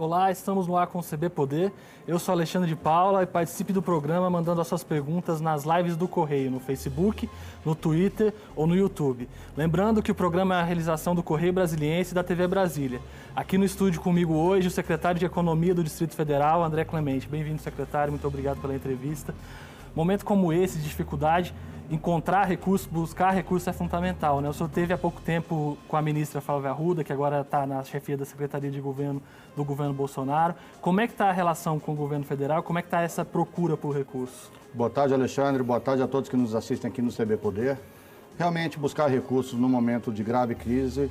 Olá, estamos no ar com o CB Poder. Eu sou Alexandre de Paula e participe do programa mandando as suas perguntas nas lives do Correio, no Facebook, no Twitter ou no YouTube. Lembrando que o programa é a realização do Correio Brasiliense e da TV Brasília. Aqui no estúdio comigo hoje o secretário de Economia do Distrito Federal, André Clemente. Bem-vindo, secretário, muito obrigado pela entrevista. Momento como esse, de dificuldade, encontrar recursos, buscar recursos é fundamental. Né? O senhor teve há pouco tempo com a ministra Flávia Arruda, que agora está na chefia da Secretaria de Governo do governo Bolsonaro. Como é que está a relação com o governo federal? Como é que está essa procura por recursos? Boa tarde, Alexandre. Boa tarde a todos que nos assistem aqui no CB Poder. Realmente, buscar recursos no momento de grave crise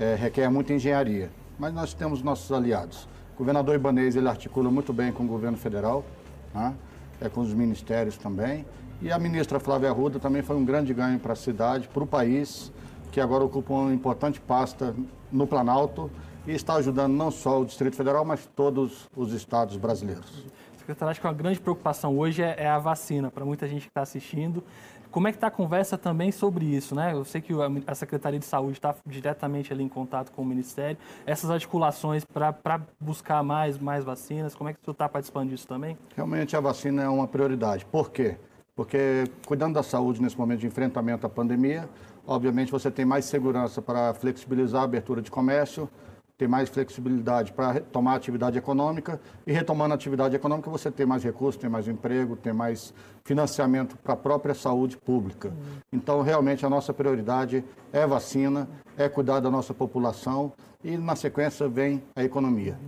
é, requer muita engenharia, mas nós temos nossos aliados. O governador Ibanez ele articula muito bem com o governo federal, né? é, com os ministérios também, e a ministra Flávia Arruda também foi um grande ganho para a cidade, para o país, que agora ocupa uma importante pasta no Planalto e está ajudando não só o Distrito Federal, mas todos os estados brasileiros. Secretário, acho que uma grande preocupação hoje é, é a vacina, para muita gente que está assistindo. Como é que está a conversa também sobre isso, né? Eu sei que a Secretaria de Saúde está diretamente ali em contato com o Ministério. Essas articulações para buscar mais, mais vacinas, como é que o senhor está participando disso também? Realmente a vacina é uma prioridade. Por quê? Porque cuidando da saúde nesse momento de enfrentamento à pandemia, obviamente você tem mais segurança para flexibilizar a abertura de comércio, tem mais flexibilidade para retomar a atividade econômica e retomando a atividade econômica você tem mais recursos, tem mais emprego, tem mais financiamento para a própria saúde pública. Então, realmente, a nossa prioridade é vacina, é cuidar da nossa população e, na sequência, vem a economia.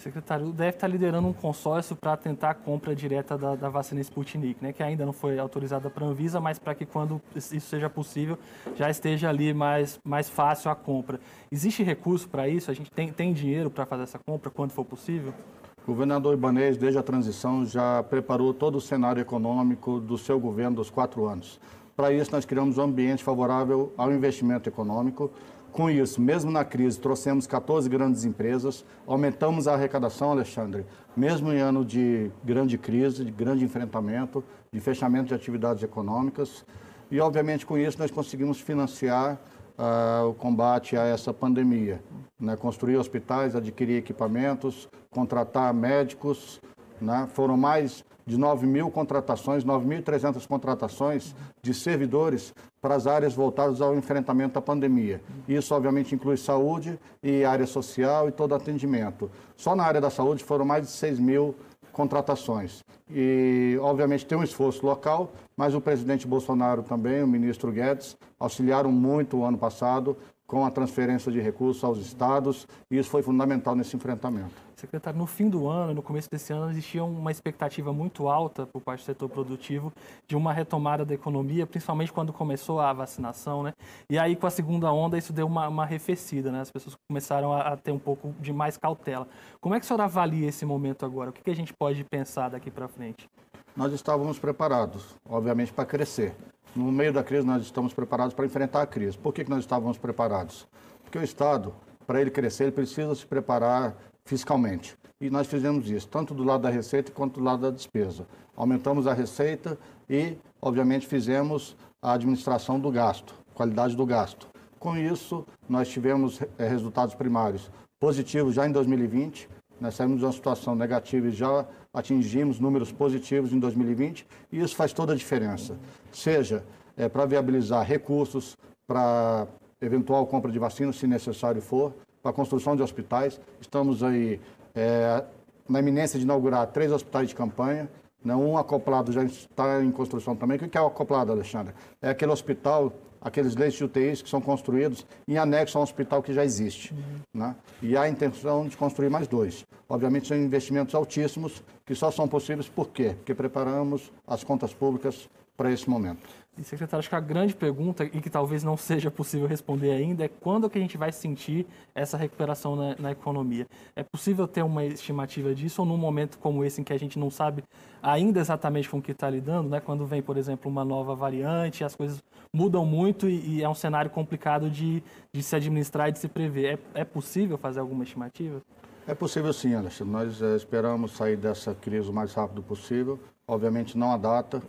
Secretário, deve estar liderando um consórcio para tentar a compra direta da, da, vacina Sputnik, né, que ainda não foi autorizada para a Anvisa, mas para que quando isso seja possível, já esteja ali mais, mais fácil a compra. Existe recurso para isso? A gente tem, tem dinheiro para fazer essa compra quando for possível? O governador Ibanez, desde a transição, já preparou todo o cenário econômico do seu governo dos quatro anos. Para isso, nós criamos um ambiente favorável ao investimento econômico, com isso, mesmo na crise, trouxemos 14 grandes empresas, aumentamos a arrecadação, Alexandre, mesmo em ano de grande crise, de grande enfrentamento, de fechamento de atividades econômicas. E, obviamente, com isso, nós conseguimos financiar uh, o combate a essa pandemia. Né? Construir hospitais, adquirir equipamentos, contratar médicos. Né? Foram mais de 9 mil contratações, 9.300 contratações de servidores para as áreas voltadas ao enfrentamento à pandemia. Isso, obviamente, inclui saúde e área social e todo atendimento. Só na área da saúde foram mais de 6 mil contratações. E, obviamente, tem um esforço local, mas o presidente Bolsonaro também, o ministro Guedes, auxiliaram muito o ano passado com a transferência de recursos aos estados, e isso foi fundamental nesse enfrentamento. Secretário, no fim do ano, no começo desse ano, existia uma expectativa muito alta por parte do setor produtivo de uma retomada da economia, principalmente quando começou a vacinação, né? E aí, com a segunda onda, isso deu uma, uma arrefecida, né? As pessoas começaram a, a, ter um pouco de mais cautela. Como é que o senhor avalia esse momento agora? O que, que a gente pode pensar daqui para frente? Nós estávamos preparados, obviamente, para crescer. No meio da crise, nós estamos preparados para enfrentar a crise. Por que, que nós estávamos preparados? Porque o Estado, para ele crescer, ele precisa se preparar fiscalmente. E nós fizemos isso, tanto do lado da receita quanto do lado da despesa. Aumentamos a receita e, obviamente, fizemos a administração do gasto, qualidade do gasto. Com isso, nós tivemos é, resultados primários positivos já em 2020, nós saímos de uma situação negativa e já atingimos números positivos em 2020 e isso faz toda a diferença. Seja é, para viabilizar recursos, para eventual compra de vacinas, se necessário for, para a construção de hospitais. Estamos aí é, na iminência de inaugurar três hospitais de campanha. Né? Um acoplado já está em construção também. O que é o acoplado, Alexandre? É aquele hospital aqueles leitos de UTIs que são construídos em anexo a um hospital que já existe. Uhum. Né? E há a intenção de construir mais dois. Obviamente, são investimentos altíssimos que só são possíveis por quê? Porque preparamos as contas públicas para esse momento. E, secretário, acho que a grande pergunta, e que talvez não seja possível responder ainda, é quando que a gente vai sentir essa recuperação na, na, economia? É possível ter uma estimativa disso ou num momento como esse em que a gente não sabe ainda exatamente com o que está lidando, né? quando vem, por exemplo, uma nova variante, as coisas mudam muito e, e é um cenário complicado de, de, se administrar e de se prever. É, é possível fazer alguma estimativa? É possível sim, Alexandre. Nós é, esperamos sair dessa crise o mais rápido possível. Obviamente não há data,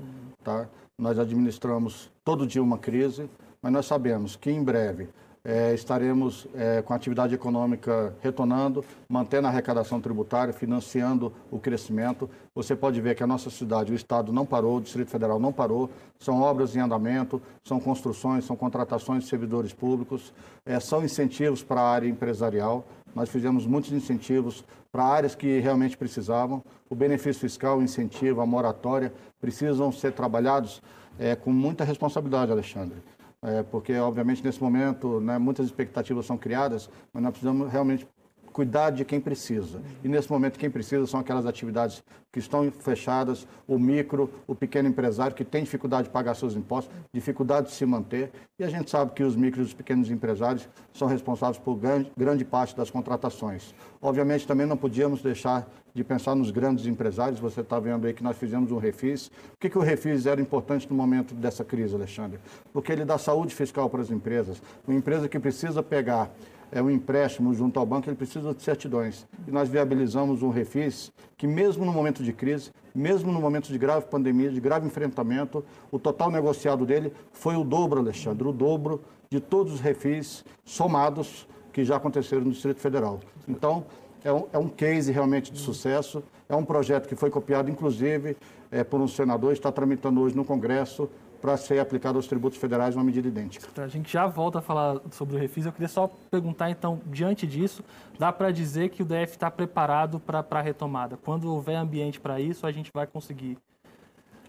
tá? Nós administramos todo dia uma crise, mas nós sabemos que em breve é, estaremos é, com a atividade econômica retornando, mantendo a arrecadação tributária, financiando o crescimento. Você pode ver que a nossa cidade, o Estado não parou, o Distrito Federal não parou, são obras em andamento, são construções, são contratações de servidores públicos, é, são incentivos para a área empresarial. Nós fizemos muitos incentivos para áreas que realmente precisavam. O benefício fiscal, o incentivo, a moratória precisam ser trabalhados é, com muita responsabilidade, Alexandre. É, porque, obviamente, nesse momento, né, muitas expectativas são criadas, mas nós precisamos realmente cuidar de quem precisa. E nesse momento, quem precisa são aquelas atividades que estão fechadas, o micro, o pequeno empresário que tem dificuldade de pagar seus impostos, dificuldade de se manter. E a gente sabe que os micros e os pequenos empresários são responsáveis por grande, parte das contratações. Obviamente, também não podíamos deixar de pensar nos grandes empresários. Você está vendo aí que nós fizemos um refis. O que, que o refis era importante no momento dessa crise, Alexandre? Porque ele dá saúde fiscal para as empresas. Uma empresa que precisa pegar é, um empréstimo junto ao banco, ele precisa de certidões. E nós viabilizamos um refis que, mesmo no momento de crise, mesmo no momento de grave pandemia, de grave enfrentamento, o total negociado dele foi o dobro, Alexandre, o dobro de todos os refis somados que já aconteceram no Distrito Federal. Então, é um, é um case realmente de sucesso, é um projeto que foi copiado, inclusive, é, por um senador, está tramitando hoje no Congresso, para ser aplicado aos tributos federais uma medida idêntica. A gente já volta a falar sobre o refis. Eu queria só perguntar, então, diante disso, dá para dizer que o DF está preparado para a retomada? Quando houver ambiente para isso, a gente vai conseguir?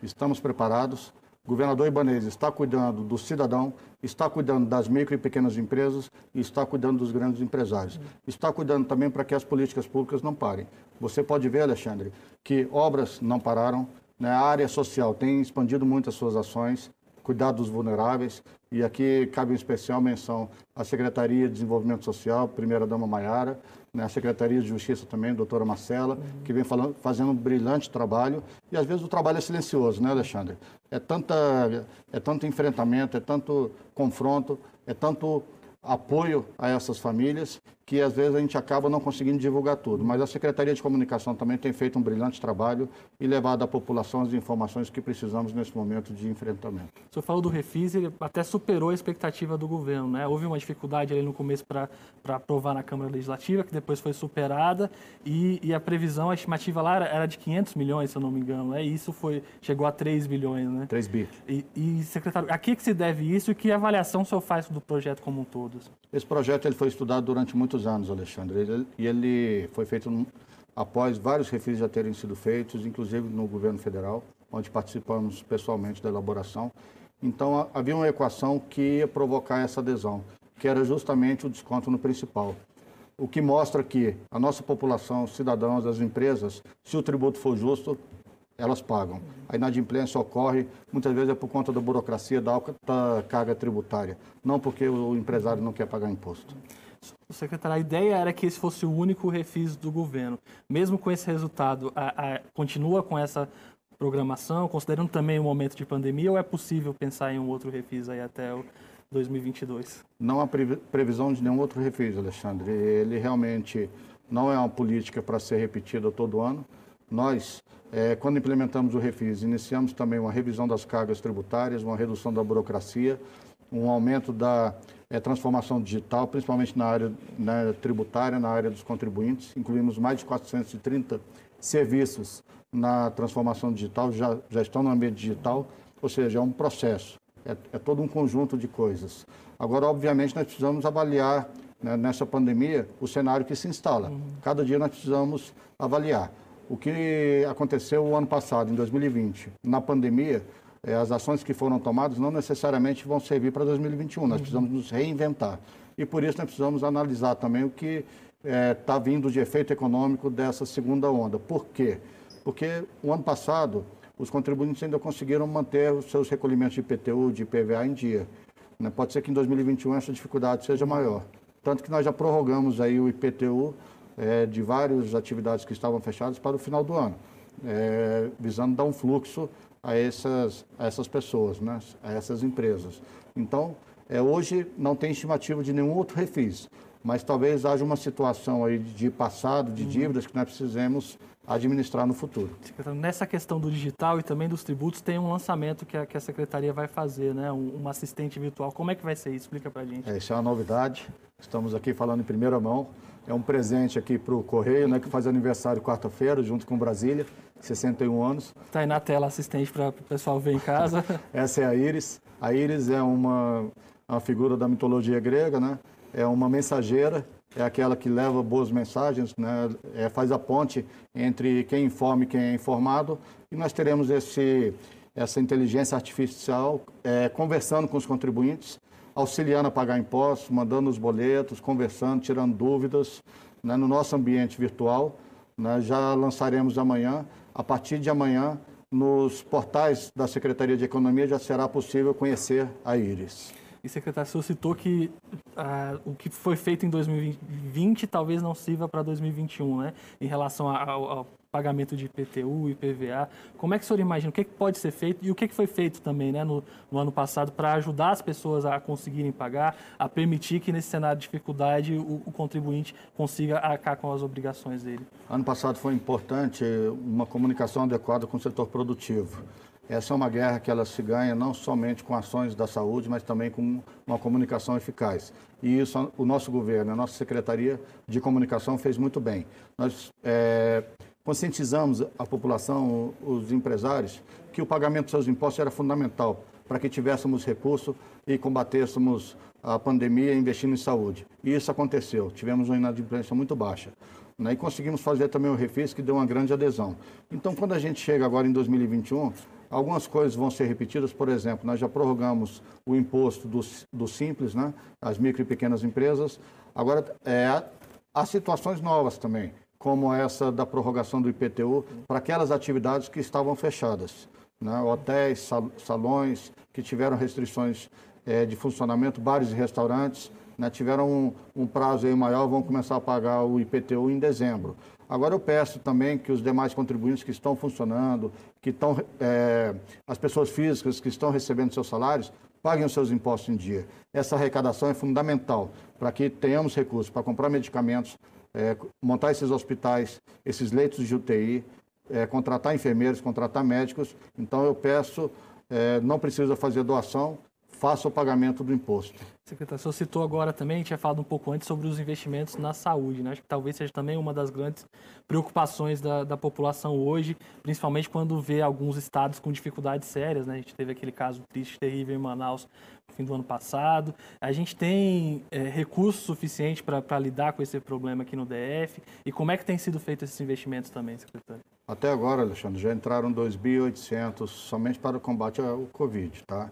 Estamos preparados. O governador Ibanez está cuidando do cidadão, está cuidando das micro e pequenas empresas e está cuidando dos grandes empresários. Está cuidando também para que as políticas públicas não parem. Você pode ver, Alexandre, que obras não pararam, né? A área social tem expandido muito as suas ações, cuidar dos vulneráveis, e aqui cabe uma especial menção à Secretaria de Desenvolvimento Social, primeira-dama Maiara, né? a Secretaria de Justiça também, doutora Marcela, uhum. que vem falando, fazendo um brilhante trabalho, e às vezes o trabalho é silencioso, né, Alexandre? É, tanta, é tanto enfrentamento, é tanto confronto, é tanto apoio a essas famílias que às vezes a gente acaba não conseguindo divulgar tudo. Mas a Secretaria de Comunicação também tem feito um brilhante trabalho e levado à população as informações que precisamos nesse momento de enfrentamento. O senhor falou do Refis, ele até superou a expectativa do governo, né? Houve uma dificuldade ali no começo para aprovar na Câmara Legislativa, que depois foi superada, e, e, a previsão, a estimativa lá era, era, de 500 milhões, se eu não me engano, né? E isso foi, chegou a 3 bilhões, né? 3 bi. E, e, secretário, a que, que se deve isso e que avaliação o senhor faz do projeto como um todo? Esse projeto ele foi estudado durante muitos anos, Alexandre. E ele foi feito após vários refis já terem sido feitos, inclusive no governo federal, onde participamos pessoalmente da elaboração. Então, havia uma equação que ia provocar essa adesão, que era justamente o desconto no principal. O que mostra que a nossa população, os cidadãos, as empresas, se o tributo for justo, elas pagam. A inadimplência ocorre, muitas vezes é por conta da burocracia, da alta carga tributária, não porque o empresário não quer pagar imposto secretário, a ideia era que esse fosse o único refis do governo. Mesmo com esse resultado, a, a, continua com essa programação, considerando também o momento de pandemia, ou é possível pensar em um outro refis aí até o 2022? Não há previsão de nenhum outro refis, Alexandre. Ele realmente não é uma política para ser repetida todo ano. Nós, é, quando implementamos o refis, iniciamos também uma revisão das cargas tributárias, uma redução da burocracia, um aumento da é, transformação digital, principalmente na área né, tributária, na área dos contribuintes. Incluímos mais de 430 serviços na transformação digital, já, já estão no ambiente digital, ou seja, é um processo, é, é todo um conjunto de coisas. Agora, obviamente, nós precisamos avaliar né, nessa pandemia o cenário que se instala. Uhum. Cada dia nós precisamos avaliar. O que aconteceu o ano passado, em 2020, na pandemia, é, as ações que foram tomadas não necessariamente vão servir para 2021. Nós uhum. precisamos nos reinventar. E por isso nós precisamos analisar também o que está é, tá vindo de efeito econômico dessa segunda onda. Por quê? Porque o ano passado os contribuintes ainda conseguiram manter os seus recolhimentos de IPTU, de IPVA em dia. Né? Pode ser que em 2021 essa dificuldade seja maior. Tanto que nós já prorrogamos aí o IPTU é, de várias atividades que estavam fechadas para o final do ano, é, visando dar um fluxo a essas, a essas pessoas, né? a essas empresas. Então, É, hoje não tem estimativa de nenhum outro refis, mas talvez haja uma situação aí de passado, de dívidas que nós precisemos administrar no futuro. Nessa questão do digital e também dos tributos, tem um lançamento que a, que a Secretaria vai fazer, né? Um, um, assistente virtual. Como é que vai ser isso? Explica para a gente. É, isso é uma novidade. Estamos aqui falando em primeira mão. É um presente aqui para o Correio, né, que faz aniversário quarta-feira, junto com Brasília, 61 anos. Está aí na tela assistente para o pessoal ver em casa. Essa é a Íris. A Íris é uma, uma figura da mitologia grega, né? É uma mensageira é aquela que leva boas mensagens, né? É, faz a ponte entre quem informa e quem é informado. E nós teremos esse, essa inteligência artificial é, conversando com os contribuintes, auxiliando a pagar impostos, mandando os boletos, conversando, tirando dúvidas né? no nosso ambiente virtual. Né? Já lançaremos amanhã. A partir de amanhã, nos portais da Secretaria de Economia já será possível conhecer a Íris. E, secretário, o senhor citou que ah, o que foi feito em 2020 talvez não sirva para 2021, né? Em relação ao, ao, pagamento de IPTU IPVA. Como é que o senhor imagina? O que, que pode ser feito e o que, que foi feito também né, no, no ano passado para ajudar as pessoas a conseguirem pagar, a permitir que nesse cenário de dificuldade o, o contribuinte consiga arcar com as obrigações dele? Ano passado foi importante uma comunicação adequada com o setor produtivo. Essa é uma guerra que ela se ganha não somente com ações da saúde, mas também com uma comunicação eficaz. E isso o nosso governo, a nossa Secretaria de Comunicação fez muito bem. Nós é, conscientizamos a população, os empresários, que o pagamento dos seus impostos era fundamental para que tivéssemos recurso e combatêssemos a pandemia investindo em saúde. E isso aconteceu. Tivemos uma inadimplência muito baixa. Né? E conseguimos fazer também o refis, que deu uma grande adesão. Então, quando a gente chega agora em 2021, Algumas coisas vão ser repetidas, por exemplo, nós já prorrogamos o imposto do, do simples, né, as micro e pequenas empresas. Agora, é, há situações novas também, como essa da prorrogação do IPTU para aquelas atividades que estavam fechadas. Né, hotéis, sal, salões que tiveram restrições é, de funcionamento, bares e restaurantes, né, tiveram um, um prazo aí maior, vão começar a pagar o IPTU em dezembro. Agora eu peço também que os demais contribuintes que estão funcionando, que estão, é, as pessoas físicas que estão recebendo seus salários, paguem os seus impostos em dia. Essa arrecadação é fundamental para que tenhamos recursos para comprar medicamentos, é, montar esses hospitais, esses leitos de UTI, é, contratar enfermeiros, contratar médicos. Então eu peço, é, não precisa fazer doação, faça o pagamento do imposto. Secretário, o senhor citou agora também, tinha falado um pouco antes sobre os investimentos na saúde, né? Acho que talvez seja também uma das grandes preocupações da, da população hoje, principalmente quando vê alguns estados com dificuldades sérias, né? A gente teve aquele caso triste, terrível em Manaus no fim do ano passado. A gente tem é, recursos suficientes para lidar com esse problema aqui no DF? E como é que tem sido feito esses investimentos também, secretário? Até agora, Alexandre, já entraram 2.800 somente para o combate ao Covid, tá?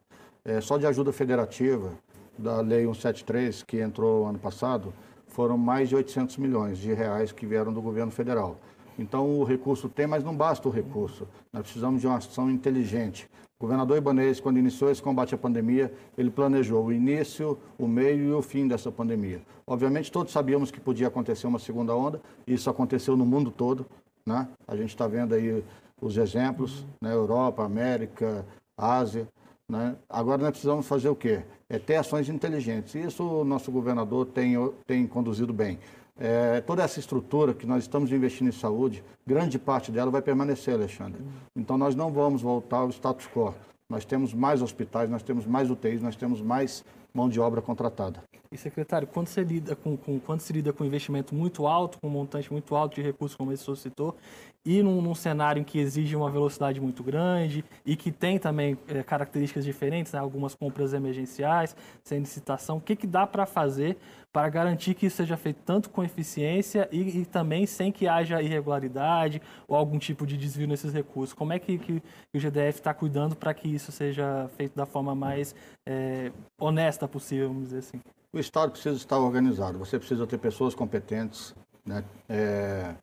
É, só de ajuda federativa da Lei 173, que entrou ano passado, foram mais de 800 milhões de reais que vieram do governo federal. Então, o recurso tem, mas não basta o recurso. Nós precisamos de uma ação inteligente. O governador Ibanez, quando iniciou esse combate à pandemia, ele planejou o início, o meio e o fim dessa pandemia. Obviamente, todos sabíamos que podia acontecer uma segunda onda, e isso aconteceu no mundo todo. Né? A gente está vendo aí os exemplos, na né? Europa, América, Ásia. Né? Agora nós precisamos fazer o quê? É ter ações inteligentes. Isso o nosso governador tem, tem conduzido bem. É, toda essa estrutura que nós estamos investindo em saúde, grande parte dela vai permanecer, Alexandre. Então nós não vamos voltar ao status quo. Nós temos mais hospitais, nós temos mais UTIs, nós temos mais mão de obra contratada. E secretário, quando você lida com, com, quando se lida com investimento muito alto, com um montante muito alto de recursos, como esse senhor citou, e num, num, cenário em que exige uma velocidade muito grande e que tem também é, características diferentes, né? algumas compras emergenciais, sem licitação, o que, que dá para fazer para garantir que isso seja feito tanto com eficiência e, e, também sem que haja irregularidade ou algum tipo de desvio nesses recursos? Como é que, que o GDF está cuidando para que isso seja feito da forma mais é, honesta possível, vamos dizer assim? O Estado precisa estar organizado, você precisa ter pessoas competentes, né? É,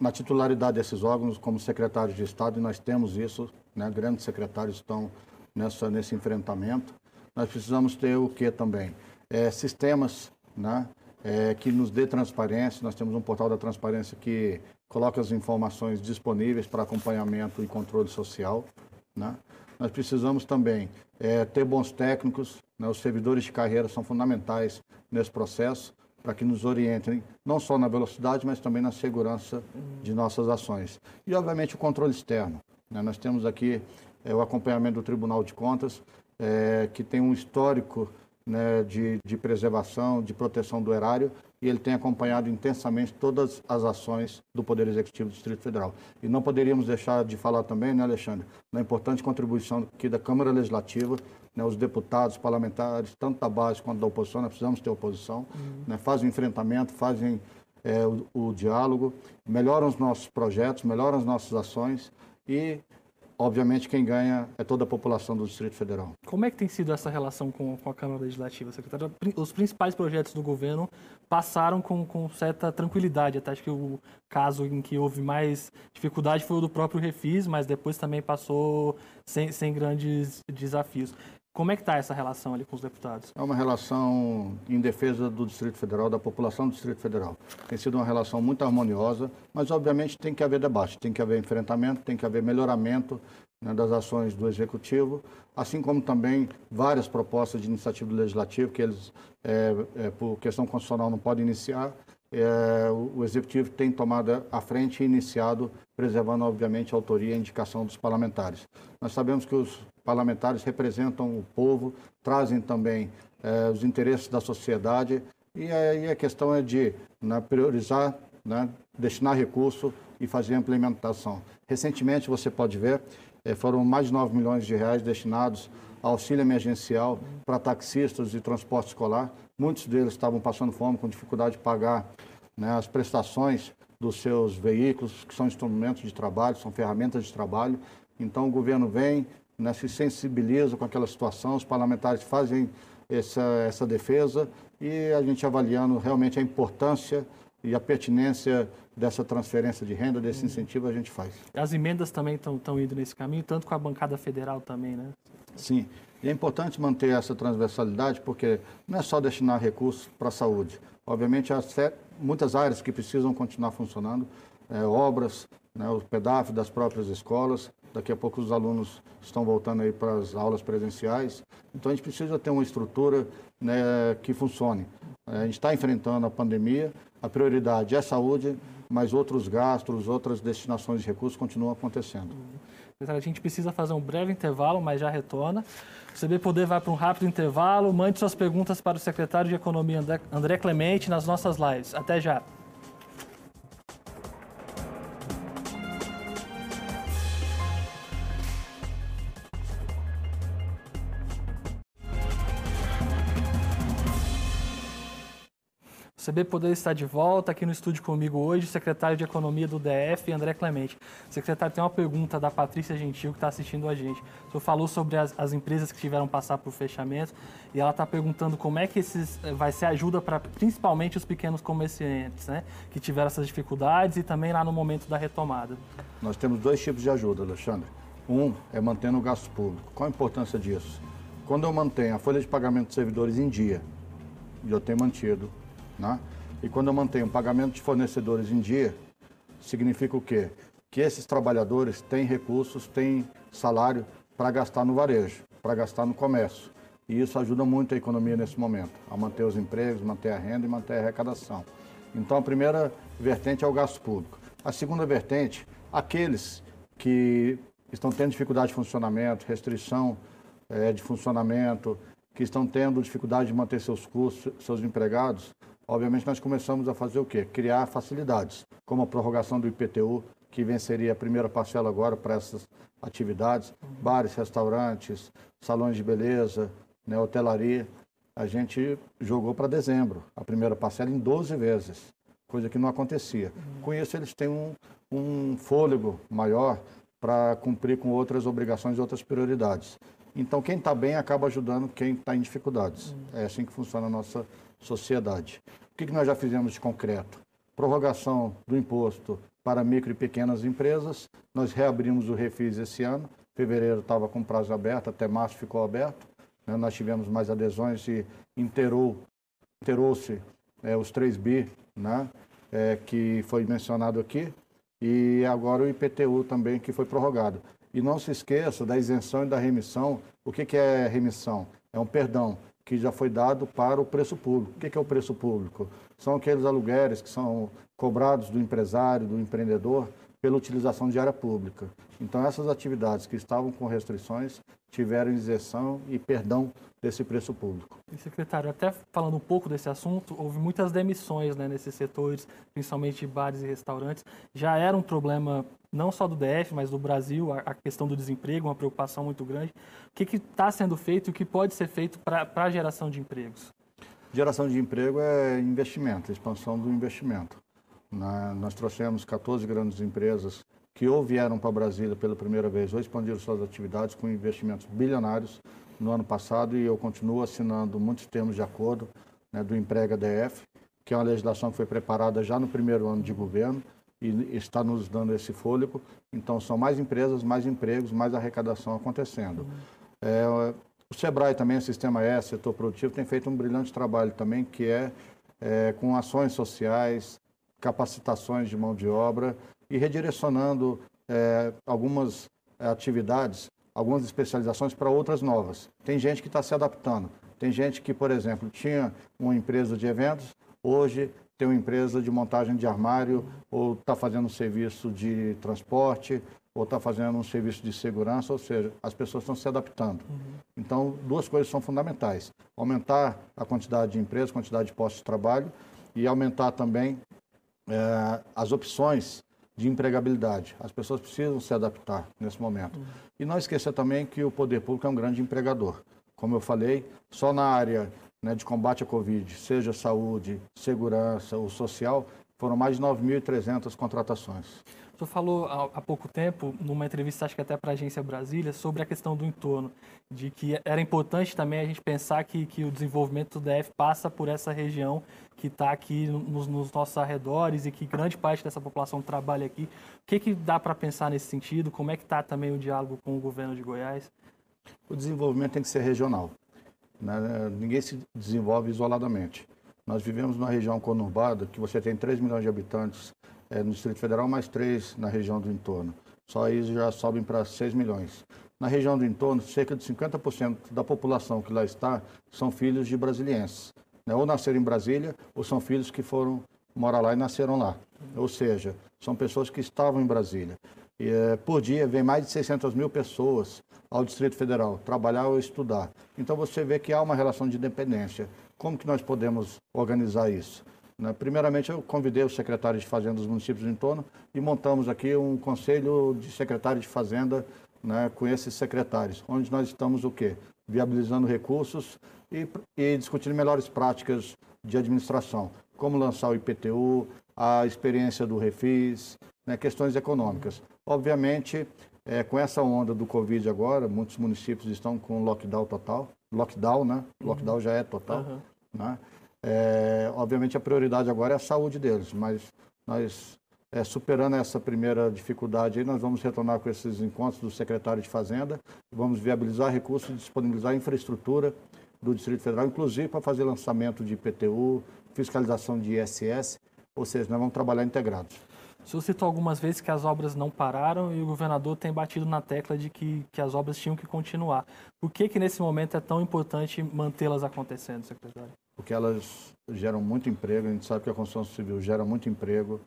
na titularidade desses órgãos, como secretários de Estado, e nós temos isso, né? grandes secretários estão nessa, nesse enfrentamento. Nós precisamos ter o que também? É, sistemas né? É, que nos dê transparência. Nós temos um portal da transparência que coloca as informações disponíveis para acompanhamento e controle social. Né? Nós precisamos também é, ter bons técnicos, né? os servidores de carreira são fundamentais nesse processo para que nos orientem não só na velocidade, mas também na segurança de nossas ações. E, obviamente, o controle externo. Né? Nós temos aqui é, o acompanhamento do Tribunal de Contas, é, que tem um histórico né, de, de preservação, de proteção do erário, e ele tem acompanhado intensamente todas as ações do Poder Executivo do Distrito Federal. E não poderíamos deixar de falar também, né, Alexandre, na importante contribuição aqui da Câmara Legislativa, né, os deputados, parlamentares, tanto da base quanto da oposição, nós precisamos ter oposição, uhum. né, fazem enfrentamento, fazem é, o, o diálogo, melhoram os nossos projetos, melhoram as nossas ações e obviamente quem ganha é toda a população do Distrito Federal. Como é que tem sido essa relação com, com a Câmara Legislativa, secretário? Os principais projetos do governo passaram com, com certa tranquilidade. Até acho que o caso em que houve mais dificuldade foi o do próprio Refis, mas depois também passou sem, sem grandes desafios. Como é que está essa relação ali com os deputados? É uma relação em defesa do Distrito Federal, da população do Distrito Federal. Tem sido uma relação muito harmoniosa, mas obviamente tem que haver debate, tem que haver enfrentamento, tem que haver melhoramento né, das ações do Executivo, assim como também várias propostas de iniciativa legislativa que eles, é, é, por questão constitucional, não podem iniciar. É, o Executivo tem tomado a frente e iniciado, preservando, obviamente, a autoria e a indicação dos parlamentares. Nós sabemos que os parlamentares representam o povo, trazem também eh, os interesses da sociedade e aí a questão é de né, priorizar, né, destinar recurso e fazer a implementação. Recentemente, você pode ver, foram mais de 9 milhões de reais destinados ao auxílio emergencial para taxistas de transporte escolar. Muitos deles estavam passando fome, com dificuldade de pagar né, as prestações dos seus veículos, que são instrumentos de trabalho, são ferramentas de trabalho. Então, o governo vem, né, se sensibilizam com aquela situação, os parlamentares fazem essa, essa defesa e a gente avaliando realmente a importância e a pertinência dessa transferência de renda, desse incentivo, a gente faz. As emendas também estão indo nesse caminho, tanto com a bancada federal também, né? Sim. E é importante manter essa transversalidade, porque não é só destinar recursos para a saúde. Obviamente, há muitas áreas que precisam continuar funcionando, é, obras, né, o PEDAF das próprias escolas, Daqui a pouco os alunos estão voltando aí para as aulas presenciais. Então a gente precisa ter uma estrutura né, que funcione. A gente está enfrentando a pandemia, a prioridade é saúde, mas outros gastos, outras destinações de recursos continuam acontecendo. A gente precisa fazer um breve intervalo, mas já retorna. O CB Poder vai para um rápido intervalo. Mande suas perguntas para o secretário de Economia André Clemente nas nossas lives. Até já. CB Poder está de volta aqui no estúdio comigo hoje, secretário de Economia do DF, André Clemente. Secretário, tem uma pergunta da Patrícia Gentil que está assistindo a gente. O senhor falou sobre as, as empresas que tiveram passar por fechamento e ela está perguntando como é que esses eh, vai ser ajuda para principalmente os pequenos comerciantes, né, que tiveram essas dificuldades e também lá no momento da retomada. Nós temos dois tipos de ajuda, Alexandre. Um é mantendo o gasto público. Qual a importância disso? Quando eu mantenho a folha de pagamento dos servidores em dia, e eu tenho mantido né? E quando eu mantenho o pagamento de fornecedores em dia, significa o quê? Que esses trabalhadores têm recursos, têm salário para gastar no varejo, para gastar no comércio. E isso ajuda muito a economia nesse momento, a manter os empregos, manter a renda e manter a arrecadação. Então, a primeira vertente é o gasto público. A segunda vertente, aqueles que estão tendo dificuldade de funcionamento, restrição é, de funcionamento, que estão tendo dificuldade de manter seus custos, seus empregados, obviamente nós começamos a fazer o quê? Criar facilidades, como a prorrogação do IPTU, que venceria a primeira parcela agora para essas atividades, bares, restaurantes, salões de beleza, né, hotelaria. A gente jogou para dezembro, a primeira parcela em 12 vezes, coisa que não acontecia. Com isso, eles têm um, um fôlego maior para cumprir com outras obrigações e outras prioridades. Então, quem está bem acaba ajudando quem está em dificuldades. É assim que funciona a nossa sociedade. O que, que nós já fizemos de concreto? Prorrogação do imposto para micro e pequenas empresas. Nós reabrimos o Refis esse ano. Fevereiro estava com prazo aberto, até março ficou aberto. Né? Nós tivemos mais adesões e inteirou, inteirou-se é, os 3 bi, né? É, que foi mencionado aqui. E agora o IPTU também, que foi prorrogado. E não se esqueça da isenção e da remissão. O que, que é remissão? É um perdão que já foi dado para o preço público. O que, que é o preço público? São aqueles aluguéis que são cobrados do empresário, do empreendedor, pela utilização de área pública. Então, essas atividades que estavam com restrições tiveram isenção e perdão desse preço público. E, secretário, até falando um pouco desse assunto, houve muitas demissões né, nesses setores, principalmente bares e restaurantes. Já era um problema não só do DF, mas do Brasil, a, questão do desemprego, uma preocupação muito grande. O que está sendo feito e o que pode ser feito para a geração de empregos? Geração de emprego é investimento, expansão do investimento. Na, nós trouxemos 14 grandes empresas que ou vieram para Brasília pela primeira vez ou expandiram suas atividades com investimentos bilionários no ano passado e eu continuo assinando muitos termos de acordo né, do Emprega DF, que é uma legislação que foi preparada já no primeiro ano de governo e está nos dando esse fôlego. Então, são mais empresas, mais empregos, mais arrecadação acontecendo. É, o SEBRAE também, o Sistema S, setor produtivo, tem feito um brilhante trabalho também, que é, é com ações sociais, capacitações de mão de obra e redirecionando é, algumas atividades, algumas especializações para outras novas. Tem gente que está se adaptando. Tem gente que, por exemplo, tinha uma empresa de eventos, hoje tem uma empresa de montagem de armário, ou está fazendo um serviço de transporte, ou está fazendo um serviço de segurança, ou seja, as pessoas estão se adaptando. Uhum. Então, duas coisas são fundamentais: aumentar a quantidade de empresas, quantidade de postos de trabalho, e aumentar também é, as opções de empregabilidade. As pessoas precisam se adaptar nesse momento. Uhum. E não esqueça também que o poder público é um grande empregador. Como eu falei, só na área né, de combate à Covid, seja saúde, segurança ou social, foram mais de 9.300 contratações. Senhor falou há pouco tempo, numa entrevista, acho que até para a Agência Brasília, sobre a questão do entorno, de que era importante também a gente pensar que, que o desenvolvimento do DF passa por essa região que está aqui nos, nos, nossos arredores e que grande parte dessa população trabalha aqui. O que, que dá para pensar nesse sentido? Como é que está também o diálogo com o governo de Goiás? O desenvolvimento tem que ser regional. Né? Ninguém se desenvolve isoladamente. Nós vivemos numa região conurbada que você tem 3 milhões de habitantes é, no Distrito Federal, mais 3 na região do entorno. Só aí já sobem para 6 milhões. Na região do entorno, cerca de 50% da população que lá está são filhos de brasilienses. Né? Ou nasceram em Brasília, ou são filhos que foram morar lá e nasceram lá. Ou seja, são pessoas que estavam em Brasília. E, é, por dia, vem mais de 600 mil pessoas ao Distrito Federal trabalhar ou estudar. Então, você vê que há uma relação de dependência. Como que nós podemos organizar isso? Né? Primeiramente, eu convidei os secretários de Fazenda dos municípios do entorno e montamos aqui um conselho de secretários de Fazenda né, com esses secretários, onde nós estamos o quê? Viabilizando recursos e, e discutindo melhores práticas de administração, como lançar o IPTU, a experiência do Refis, né, questões econômicas. Obviamente, é, com essa onda do Covid agora, muitos municípios estão com lockdown total, lockdown, né? Lockdown já é total, uhum. né? É, obviamente a prioridade agora é a saúde deles, mas nós é, superando essa primeira dificuldade aí, nós vamos retornar com esses encontros do secretário de Fazenda, vamos viabilizar recursos, disponibilizar infraestrutura do Distrito Federal, inclusive para fazer lançamento de IPTU, fiscalização de ISS, ou seja, nós vamos trabalhar integrados. O senhor citou algumas vezes que as obras não pararam e o governador tem batido na tecla de que, que as obras tinham que continuar. Por que, que nesse momento é tão importante mantê-las acontecendo, secretário? Porque elas geram muito emprego, a gente sabe que a construção civil gera muito emprego,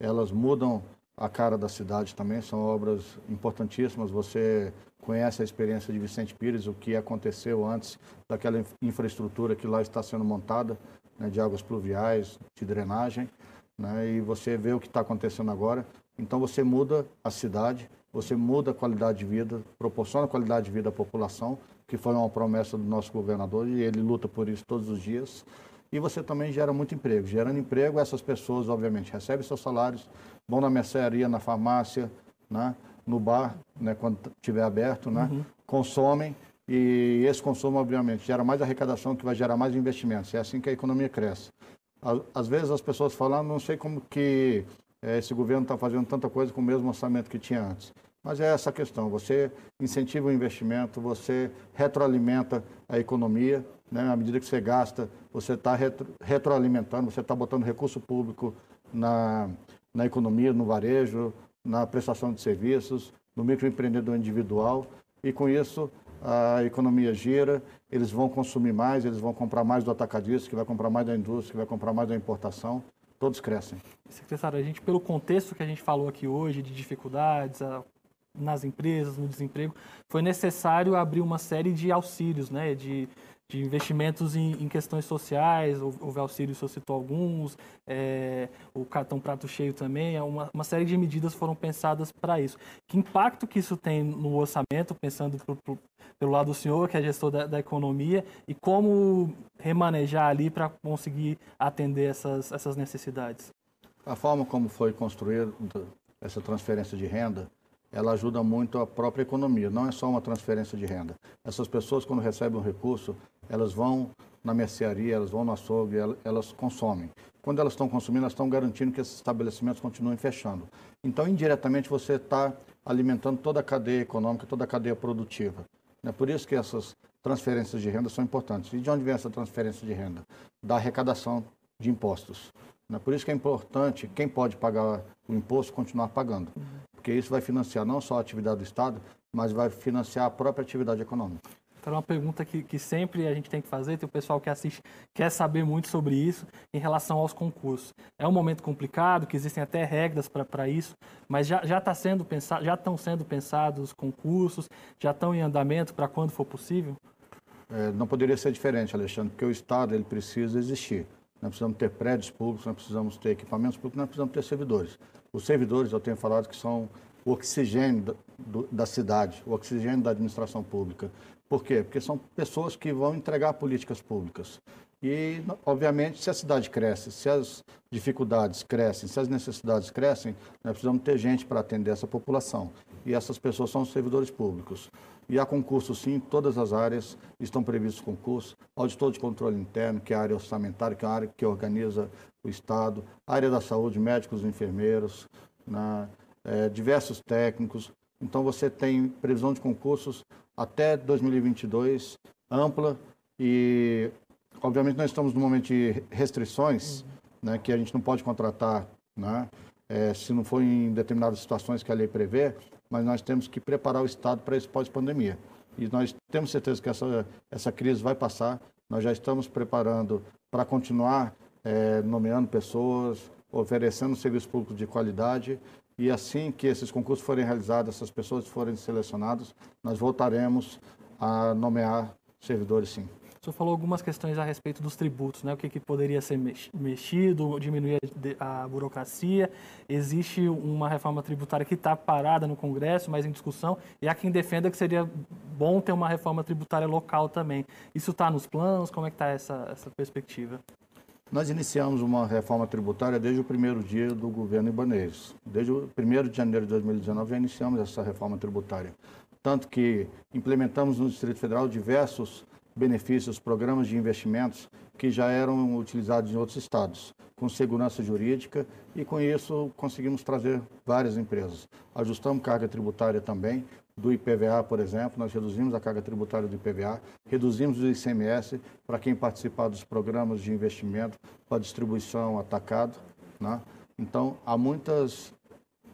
elas mudam a cara da cidade também, são obras importantíssimas. Você conhece a experiência de Vicente Pires, o que aconteceu antes daquela infraestrutura que lá está sendo montada, né, de águas pluviais, de drenagem né? e você vê o que está acontecendo agora. Então você muda a cidade, você muda a qualidade de vida, proporciona qualidade de vida à população, que foi uma promessa do nosso governador e ele luta por isso todos os dias. E você também gera muito emprego. Gerando emprego, essas pessoas, obviamente, recebem seus salários, vão na mercearia, na farmácia, né? no bar, né? quando estiver aberto, né? Uhum. consomem e esse consumo, obviamente, gera mais arrecadação, que vai gerar mais investimentos. É assim que a economia cresce. Às vezes as pessoas falam, não sei como que é, esse governo está fazendo tanta coisa com o mesmo orçamento que tinha antes. Mas é essa questão, você incentiva o investimento, você retroalimenta a economia, né? à medida que você gasta, você está retro, retroalimentando, você está botando recurso público na, na economia, no varejo, na prestação de serviços, no microempreendedor individual e com isso a economia gira, eles vão consumir mais, eles vão comprar mais do atacadista, que vai comprar mais da indústria, que vai comprar mais da importação, todos crescem. Secretário, a gente, pelo contexto que a gente falou aqui hoje, de dificuldades a, nas empresas, no desemprego, foi necessário abrir uma série de auxílios, né, de de investimentos em, em, questões sociais, o Valcírio só citou alguns, é, o cartão prato cheio também, é uma, uma série de medidas foram pensadas para isso. Que impacto que isso tem no orçamento, pensando pro, pro, pelo lado do senhor, que é gestor da, da economia, e como remanejar ali para conseguir atender essas, essas necessidades? A forma como foi construída essa transferência de renda ela ajuda muito a própria economia. Não é só uma transferência de renda. Essas pessoas, quando recebem um recurso, elas vão na mercearia, elas vão no açougue, elas consomem. Quando elas estão consumindo, elas estão garantindo que esses estabelecimentos continuem fechando. Então, indiretamente, você está alimentando toda a cadeia econômica, toda a cadeia produtiva. É por isso que essas transferências de renda são importantes. E de onde vem essa transferência de renda? Da arrecadação de impostos. É por isso que é importante, quem pode pagar o imposto, continuar pagando. Porque isso vai financiar não só a atividade do Estado, mas vai financiar a própria atividade econômica. Então, é uma pergunta que, que sempre a gente tem que fazer, tem o pessoal que assiste quer saber muito sobre isso em relação aos concursos. É um momento complicado, que existem até regras para isso, mas já, já, tá sendo pensado, já estão sendo pensados os concursos, já estão em andamento para quando for possível? É, não poderia ser diferente, Alexandre, porque o Estado ele precisa existir. Nós precisamos ter prédios públicos, nós precisamos ter equipamentos públicos, nós precisamos ter servidores. Os servidores, eu tenho falado que são o oxigênio da, do, da cidade, o oxigênio da administração pública. Por quê? Porque são pessoas que vão entregar políticas públicas. E, obviamente, se a cidade cresce, se as dificuldades crescem, se as necessidades crescem, nós precisamos ter gente para atender essa população. E essas pessoas são os servidores públicos. E há concursos, sim, em todas as áreas estão previstos concursos. Auditor de controle interno, que é a área orçamentária, que é a área que organiza o Estado. A área da saúde, médicos, enfermeiros, né, é, diversos técnicos. Então, você tem previsão de concursos até 2022, ampla. E, obviamente, nós estamos num momento de restrições, né, que a gente não pode contratar, né, é, se não for em determinadas situações que a lei prevê, mas nós temos que preparar o Estado para esse pós-pandemia. E nós temos certeza que essa, essa crise vai passar, nós já estamos preparando para continuar é, nomeando pessoas, oferecendo serviços públicos de qualidade e assim que esses concursos forem realizados, essas pessoas forem selecionadas, nós voltaremos a nomear servidores sim. Senhor falou algumas questões a respeito dos tributos, né? o que, que poderia ser mexido, diminuir a, a burocracia. Existe uma reforma tributária que está parada no Congresso, mas em discussão, e há quem defenda que seria bom ter uma reforma tributária local também. Isso está nos planos? Como é que está essa, essa perspectiva? Nós iniciamos uma reforma tributária desde o primeiro dia do governo Ibanez. Desde o 1 de janeiro de 2019 já iniciamos essa reforma tributária. Tanto que implementamos no Distrito Federal diversos benefícios, programas de investimentos que já eram utilizados em outros estados, com segurança jurídica e com isso conseguimos trazer várias empresas. Ajustamos carga tributária também, do IPVA, por exemplo, nós reduzimos a carga tributária do IPVA, reduzimos o ICMS para quem participar dos programas de investimento para distribuição atacado. Né? Então, há muitas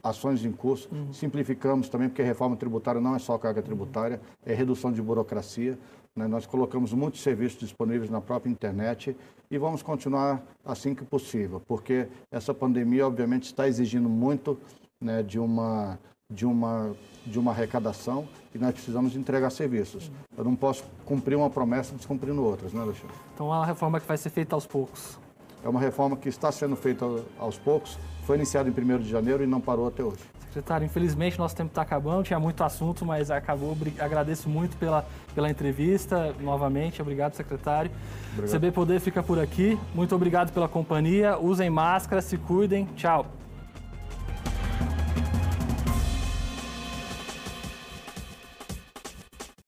ações em curso, uhum. simplificamos também, porque a reforma tributária não é só carga tributária, é redução de burocracia. Né? Nós colocamos muitos serviços disponíveis na própria internet e vamos continuar assim que possível, porque essa pandemia, obviamente, está exigindo muito né, de uma de uma, de uma arrecadação e nós precisamos entregar serviços. Eu não posso cumprir uma promessa descumprindo outras, né, Alexandre? Então é uma reforma que vai ser feita aos poucos. É uma reforma que está sendo feita aos poucos, foi iniciada em 1 de janeiro e não parou até hoje. Secretário, infelizmente nosso tempo está acabando, tinha muito assunto, mas acabou. Agradeço muito pela, pela entrevista novamente. Obrigado, secretário. Obrigado. CB Poder fica por aqui. Muito obrigado pela companhia. Usem máscara, se cuidem. Tchau.